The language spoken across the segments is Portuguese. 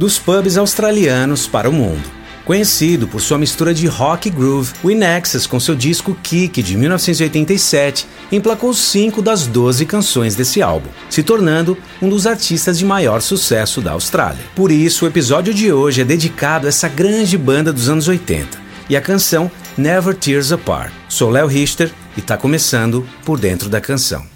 dos pubs australianos para o mundo. Conhecido por sua mistura de rock e groove, o Inexus, com seu disco Kick de 1987, emplacou cinco das 12 canções desse álbum, se tornando um dos artistas de maior sucesso da Austrália. Por isso, o episódio de hoje é dedicado a essa grande banda dos anos 80 e a canção Never Tears Apart. Sou Léo Richter e está começando por dentro da canção.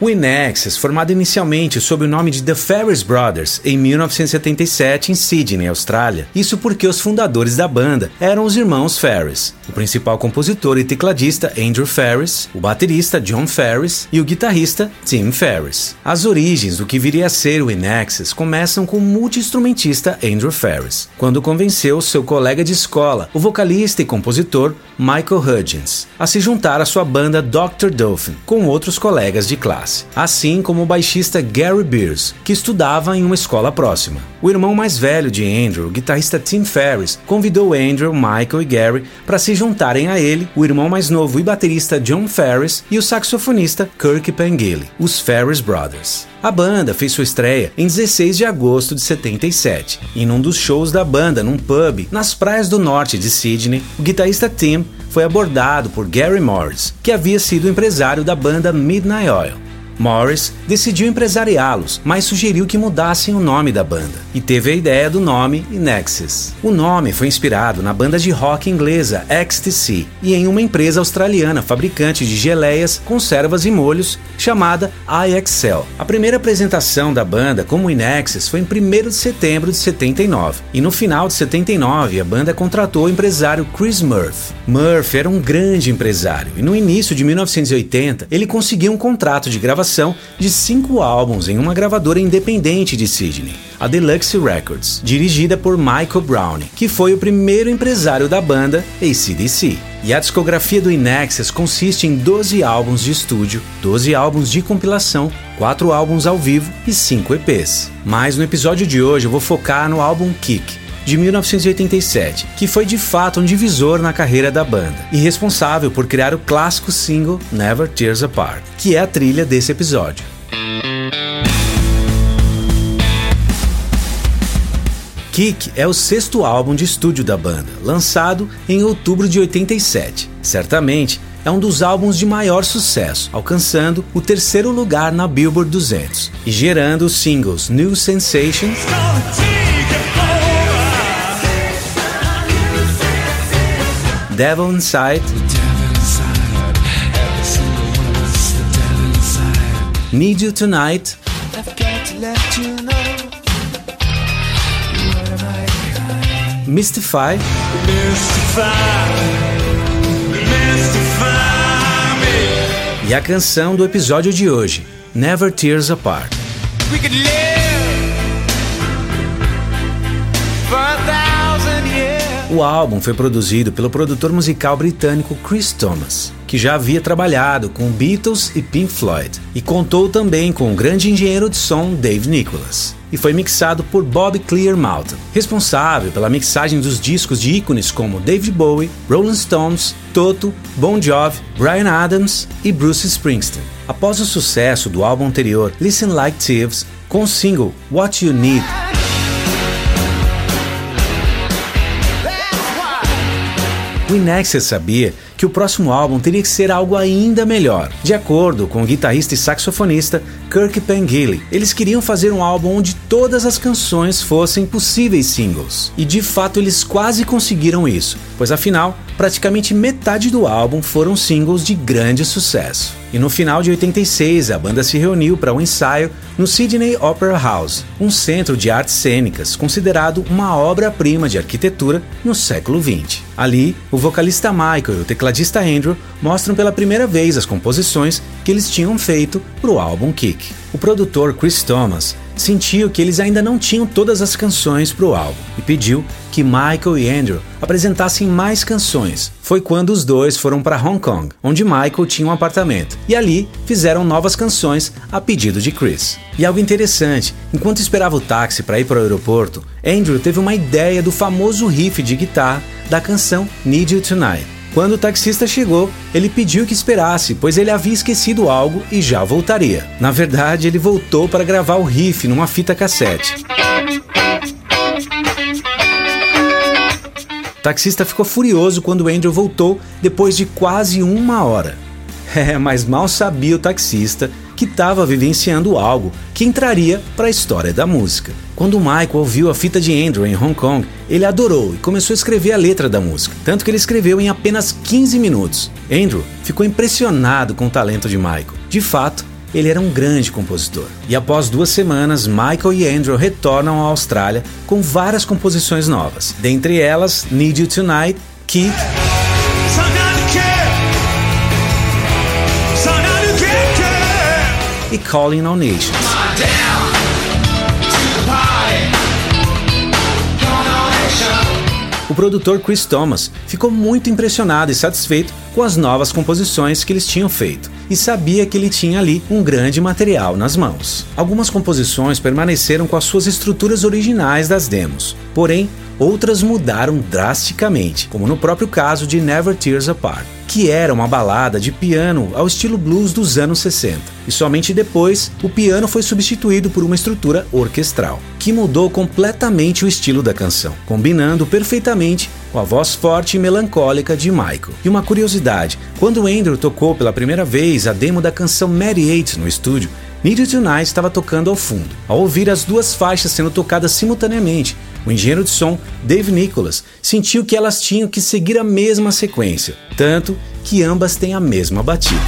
O Inexus, formado inicialmente sob o nome de The Ferris Brothers em 1977 em Sydney, Austrália. Isso porque os fundadores da banda eram os irmãos Ferris, o principal compositor e tecladista Andrew Ferris, o baterista John Ferris e o guitarrista Tim Ferris. As origens do que viria a ser o Inexus começam com o multi-instrumentista Andrew Ferris, quando convenceu seu colega de escola, o vocalista e compositor Michael Hudgens, a se juntar à sua banda Dr. Dolphin, com outros colegas de classe classe, assim como o baixista Gary Beers, que estudava em uma escola próxima. O irmão mais velho de Andrew, o guitarrista Tim Ferriss, convidou Andrew, Michael e Gary para se juntarem a ele, o irmão mais novo e baterista John Ferris e o saxofonista Kirk Pengilly, os Ferris Brothers. A banda fez sua estreia em 16 de agosto de 77, e num dos shows da banda num pub nas praias do norte de Sydney, o guitarrista Tim foi abordado por Gary Morris, que havia sido empresário da banda Midnight Oil. Morris decidiu empresariá-los, mas sugeriu que mudassem o nome da banda e teve a ideia do nome Nexus. O nome foi inspirado na banda de rock inglesa XTC e em uma empresa australiana fabricante de geleias, conservas e molhos chamada iXL. A primeira apresentação da banda como Nexus foi em 1 de setembro de 79 e no final de 79 a banda contratou o empresário Chris Murphy. Murphy era um grande empresário e no início de 1980 ele conseguiu um contrato de gravação gravação de cinco álbuns em uma gravadora independente de Sydney, a Deluxe Records, dirigida por Michael Brown, que foi o primeiro empresário da banda ACDC. E a discografia do Inexus consiste em 12 álbuns de estúdio, 12 álbuns de compilação, 4 álbuns ao vivo e 5 EPs. Mas no episódio de hoje eu vou focar no álbum Kick, de 1987, que foi de fato um divisor na carreira da banda e responsável por criar o clássico single Never Tears Apart, que é a trilha desse episódio. Kick é o sexto álbum de estúdio da banda, lançado em outubro de 87. Certamente é um dos álbuns de maior sucesso, alcançando o terceiro lugar na Billboard 200 e gerando os singles New Sensation. Devil Inside. Need You Tonight. Mystify. E a canção do episódio de hoje, Never Tears Apart. O álbum foi produzido pelo produtor musical britânico Chris Thomas, que já havia trabalhado com Beatles e Pink Floyd, e contou também com o grande engenheiro de som Dave Nicholas. E foi mixado por Bob Clearmountain, responsável pela mixagem dos discos de ícones como David Bowie, Rolling Stones, Toto, Bon Jovi, Brian Adams e Bruce Springsteen. Após o sucesso do álbum anterior Listen Like Thieves, com o single What You Need, O Inexia sabia que o próximo álbum teria que ser algo ainda melhor. De acordo com o guitarrista e saxofonista Kirk Pengilly, eles queriam fazer um álbum onde todas as canções fossem possíveis singles. E de fato eles quase conseguiram isso, pois afinal, praticamente metade do álbum foram singles de grande sucesso. E no final de 86, a banda se reuniu para um ensaio no Sydney Opera House, um centro de artes cênicas considerado uma obra-prima de arquitetura no século XX. Ali, o vocalista Michael e o tecladista Andrew mostram pela primeira vez as composições que eles tinham feito para o álbum Kick. O produtor Chris Thomas sentiu que eles ainda não tinham todas as canções para o álbum e pediu que Michael e Andrew apresentassem mais canções. Foi quando os dois foram para Hong Kong, onde Michael tinha um apartamento, e ali fizeram novas canções a pedido de Chris. E algo interessante, enquanto esperava o táxi para ir para o aeroporto, Andrew teve uma ideia do famoso riff de guitarra da canção Need You Tonight Quando o taxista chegou, ele pediu que esperasse, pois ele havia esquecido algo e já voltaria. Na verdade, ele voltou para gravar o riff numa fita cassete. O taxista ficou furioso quando Andrew voltou depois de quase uma hora. É, mas mal sabia o taxista que estava vivenciando algo que entraria para a história da música. Quando Michael ouviu a fita de Andrew em Hong Kong, ele adorou e começou a escrever a letra da música, tanto que ele escreveu em apenas 15 minutos. Andrew ficou impressionado com o talento de Michael. De fato, ele era um grande compositor. E após duas semanas, Michael e Andrew retornam à Austrália com várias composições novas, dentre elas Need You Tonight, Kick. E Calling All Nations. O produtor Chris Thomas ficou muito impressionado e satisfeito com as novas composições que eles tinham feito e sabia que ele tinha ali um grande material nas mãos. Algumas composições permaneceram com as suas estruturas originais das demos, porém outras mudaram drasticamente, como no próprio caso de Never Tears Apart que era uma balada de piano ao estilo blues dos anos 60. E somente depois o piano foi substituído por uma estrutura orquestral, que mudou completamente o estilo da canção, combinando perfeitamente com a voz forte e melancólica de Michael. E uma curiosidade: quando Andrew tocou pela primeira vez a demo da canção Mary Eight no estúdio, Need Tonight estava tocando ao fundo. Ao ouvir as duas faixas sendo tocadas simultaneamente, o engenheiro de som, Dave Nicholas, sentiu que elas tinham que seguir a mesma sequência, tanto que ambas têm a mesma batida.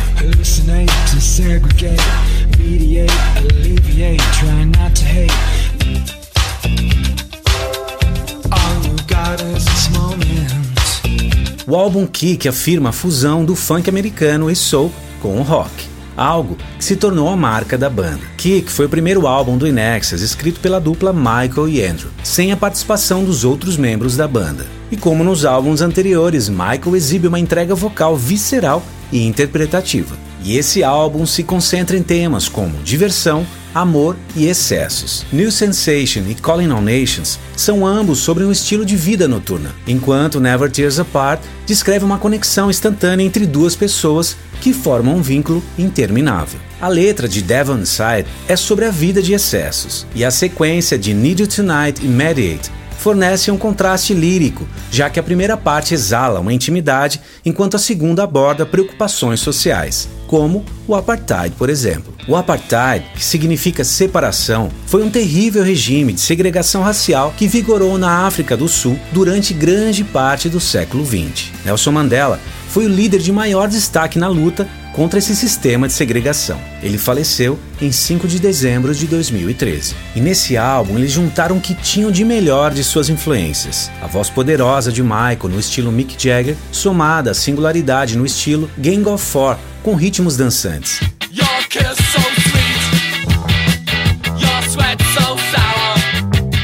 O álbum Kick afirma a fusão do funk americano e soul com o rock algo que se tornou a marca da banda. Kick foi o primeiro álbum do Inexus escrito pela dupla Michael e Andrew, sem a participação dos outros membros da banda. E como nos álbuns anteriores, Michael exibe uma entrega vocal visceral e interpretativa. E esse álbum se concentra em temas como diversão, amor e excessos. New Sensation e Calling All Nations são ambos sobre um estilo de vida noturna, enquanto Never Tears Apart descreve uma conexão instantânea entre duas pessoas que formam um vínculo interminável. A letra de Devon Side é sobre a vida de excessos, e a sequência de Need You Tonight e Mediate fornece um contraste lírico, já que a primeira parte exala uma intimidade, enquanto a segunda aborda preocupações sociais, como o apartheid, por exemplo. O apartheid, que significa separação, foi um terrível regime de segregação racial que vigorou na África do Sul durante grande parte do século XX. Nelson Mandela foi o líder de maior destaque na luta contra esse sistema de segregação. Ele faleceu em 5 de dezembro de 2013. E nesse álbum eles juntaram o que tinham de melhor de suas influências. A voz poderosa de Michael no estilo Mick Jagger, somada à singularidade no estilo Gang of Four, com ritmos dançantes.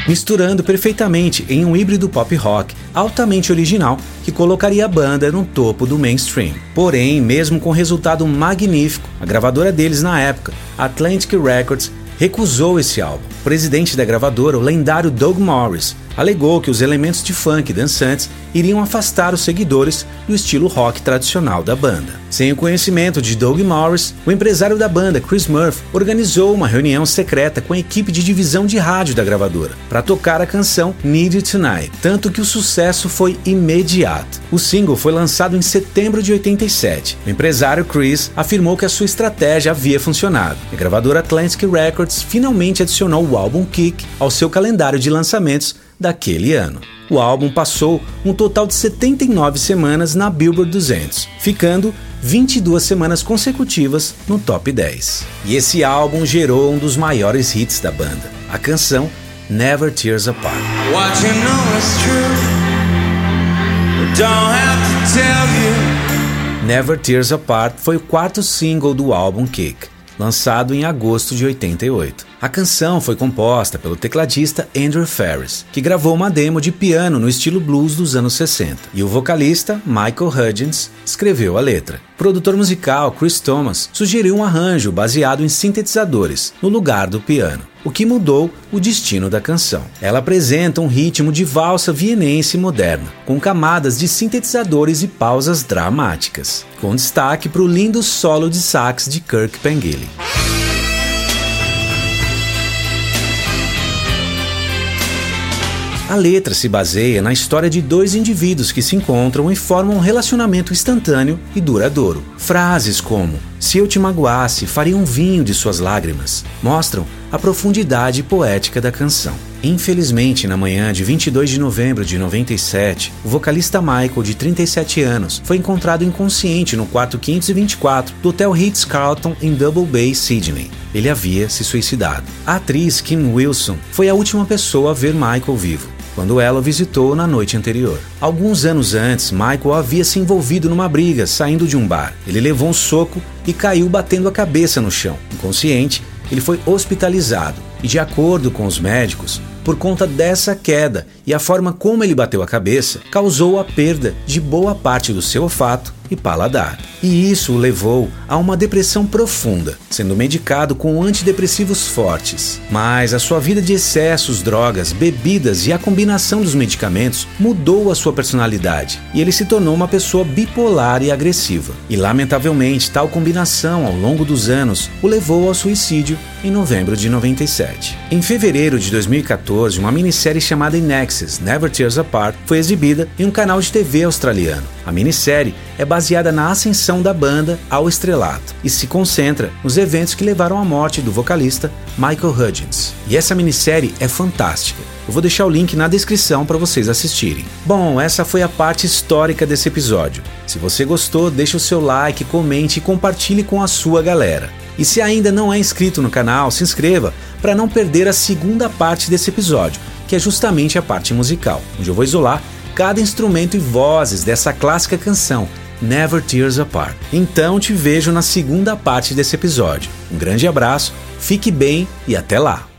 Misturando perfeitamente em um híbrido pop rock altamente original que colocaria a banda no topo do mainstream. Porém, mesmo com resultado magnífico, a gravadora deles na época, Atlantic Records, recusou esse álbum. O presidente da gravadora, o lendário Doug Morris, alegou que os elementos de funk dançantes iriam afastar os seguidores do estilo rock tradicional da banda. Sem o conhecimento de Doug Morris, o empresário da banda, Chris Murphy, organizou uma reunião secreta com a equipe de divisão de rádio da gravadora para tocar a canção Need You Tonight, tanto que o sucesso foi imediato. O single foi lançado em setembro de 87. O empresário Chris afirmou que a sua estratégia havia funcionado. A gravadora Atlantic Records finalmente adicionou o álbum Kick ao seu calendário de lançamentos daquele ano. O álbum passou um total de 79 semanas na Billboard 200, ficando 22 semanas consecutivas no top 10. E esse álbum gerou um dos maiores hits da banda, a canção Never Tears Apart. Never Tears Apart foi o quarto single do álbum Kick, lançado em agosto de 88. A canção foi composta pelo tecladista Andrew Ferris, que gravou uma demo de piano no estilo blues dos anos 60, e o vocalista Michael Hudgens escreveu a letra. O produtor musical Chris Thomas sugeriu um arranjo baseado em sintetizadores no lugar do piano, o que mudou o destino da canção. Ela apresenta um ritmo de valsa vienense moderna, com camadas de sintetizadores e pausas dramáticas, com destaque para o lindo solo de sax de Kirk Pengilly. A letra se baseia na história de dois indivíduos que se encontram e formam um relacionamento instantâneo e duradouro. Frases como Se eu te magoasse, faria um vinho de suas lágrimas mostram a profundidade poética da canção. Infelizmente, na manhã de 22 de novembro de 97, o vocalista Michael, de 37 anos, foi encontrado inconsciente no quarto 524 do Hotel Ritz-Carlton em Double Bay, Sydney. Ele havia se suicidado. A atriz Kim Wilson foi a última pessoa a ver Michael vivo quando ela o visitou na noite anterior. Alguns anos antes, Michael havia se envolvido numa briga saindo de um bar. Ele levou um soco e caiu batendo a cabeça no chão. Inconsciente, ele foi hospitalizado e, de acordo com os médicos, por conta dessa queda e a forma como ele bateu a cabeça, causou a perda de boa parte do seu olfato e paladar. E isso o levou a uma depressão profunda, sendo medicado com antidepressivos fortes. Mas a sua vida de excessos, drogas, bebidas e a combinação dos medicamentos mudou a sua personalidade e ele se tornou uma pessoa bipolar e agressiva. E lamentavelmente, tal combinação ao longo dos anos o levou ao suicídio em novembro de 97. Em fevereiro de 2014, uma minissérie chamada Never Tears Apart foi exibida em um canal de TV australiano. A minissérie é baseada na ascensão da banda ao estrelato e se concentra nos eventos que levaram à morte do vocalista Michael Hudgens. E essa minissérie é fantástica. Eu vou deixar o link na descrição para vocês assistirem. Bom, essa foi a parte histórica desse episódio. Se você gostou, deixe o seu like, comente e compartilhe com a sua galera. E se ainda não é inscrito no canal, se inscreva para não perder a segunda parte desse episódio, que é justamente a parte musical, onde eu vou isolar cada instrumento e vozes dessa clássica canção, Never Tears Apart. Então te vejo na segunda parte desse episódio. Um grande abraço, fique bem e até lá!